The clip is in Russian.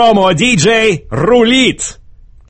Промо-диджей рулит!